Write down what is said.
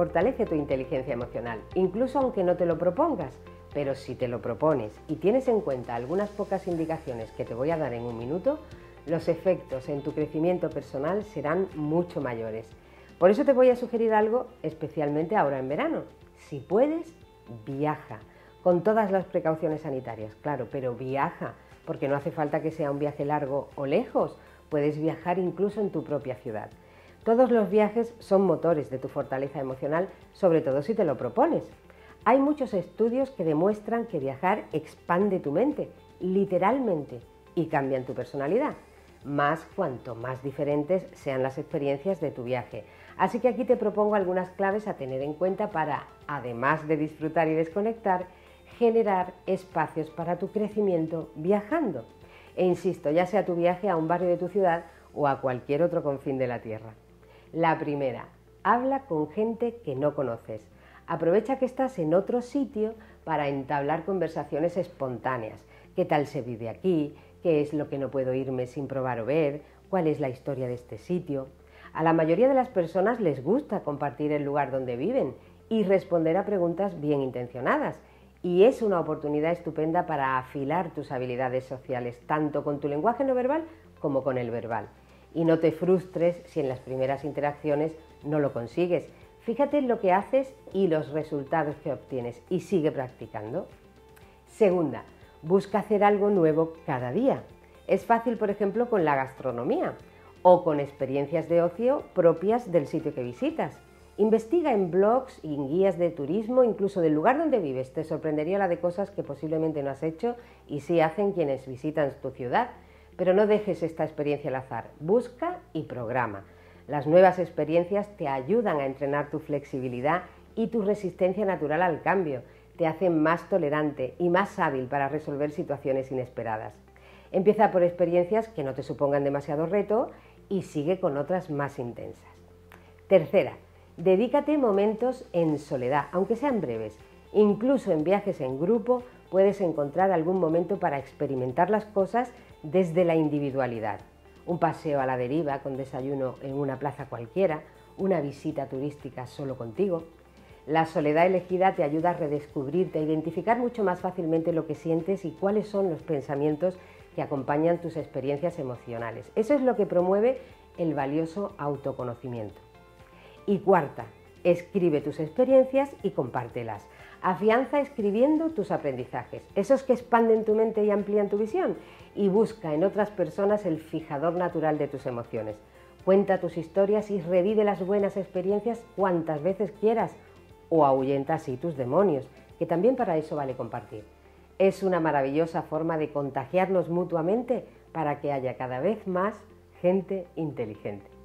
fortalece tu inteligencia emocional, incluso aunque no te lo propongas. Pero si te lo propones y tienes en cuenta algunas pocas indicaciones que te voy a dar en un minuto, los efectos en tu crecimiento personal serán mucho mayores. Por eso te voy a sugerir algo especialmente ahora en verano. Si puedes, viaja, con todas las precauciones sanitarias, claro, pero viaja, porque no hace falta que sea un viaje largo o lejos, puedes viajar incluso en tu propia ciudad. Todos los viajes son motores de tu fortaleza emocional, sobre todo si te lo propones. Hay muchos estudios que demuestran que viajar expande tu mente, literalmente, y cambian tu personalidad, más cuanto más diferentes sean las experiencias de tu viaje. Así que aquí te propongo algunas claves a tener en cuenta para, además de disfrutar y desconectar, generar espacios para tu crecimiento viajando. E insisto, ya sea tu viaje a un barrio de tu ciudad o a cualquier otro confín de la Tierra. La primera, habla con gente que no conoces. Aprovecha que estás en otro sitio para entablar conversaciones espontáneas. ¿Qué tal se vive aquí? ¿Qué es lo que no puedo irme sin probar o ver? ¿Cuál es la historia de este sitio? A la mayoría de las personas les gusta compartir el lugar donde viven y responder a preguntas bien intencionadas. Y es una oportunidad estupenda para afilar tus habilidades sociales, tanto con tu lenguaje no verbal como con el verbal. Y no te frustres si en las primeras interacciones no lo consigues. Fíjate en lo que haces y los resultados que obtienes y sigue practicando. Segunda, busca hacer algo nuevo cada día. Es fácil, por ejemplo, con la gastronomía o con experiencias de ocio propias del sitio que visitas. Investiga en blogs y en guías de turismo, incluso del lugar donde vives. Te sorprendería la de cosas que posiblemente no has hecho y sí hacen quienes visitan tu ciudad. Pero no dejes esta experiencia al azar. Busca y programa. Las nuevas experiencias te ayudan a entrenar tu flexibilidad y tu resistencia natural al cambio, te hacen más tolerante y más hábil para resolver situaciones inesperadas. Empieza por experiencias que no te supongan demasiado reto y sigue con otras más intensas. Tercera, dedícate momentos en soledad, aunque sean breves. Incluso en viajes en grupo puedes encontrar algún momento para experimentar las cosas desde la individualidad un paseo a la deriva con desayuno en una plaza cualquiera, una visita turística solo contigo. La soledad elegida te ayuda a redescubrirte, a identificar mucho más fácilmente lo que sientes y cuáles son los pensamientos que acompañan tus experiencias emocionales. Eso es lo que promueve el valioso autoconocimiento. Y cuarta, escribe tus experiencias y compártelas. Afianza escribiendo tus aprendizajes, esos que expanden tu mente y amplían tu visión, y busca en otras personas el fijador natural de tus emociones. Cuenta tus historias y revive las buenas experiencias cuantas veces quieras, o ahuyenta así tus demonios, que también para eso vale compartir. Es una maravillosa forma de contagiarnos mutuamente para que haya cada vez más gente inteligente.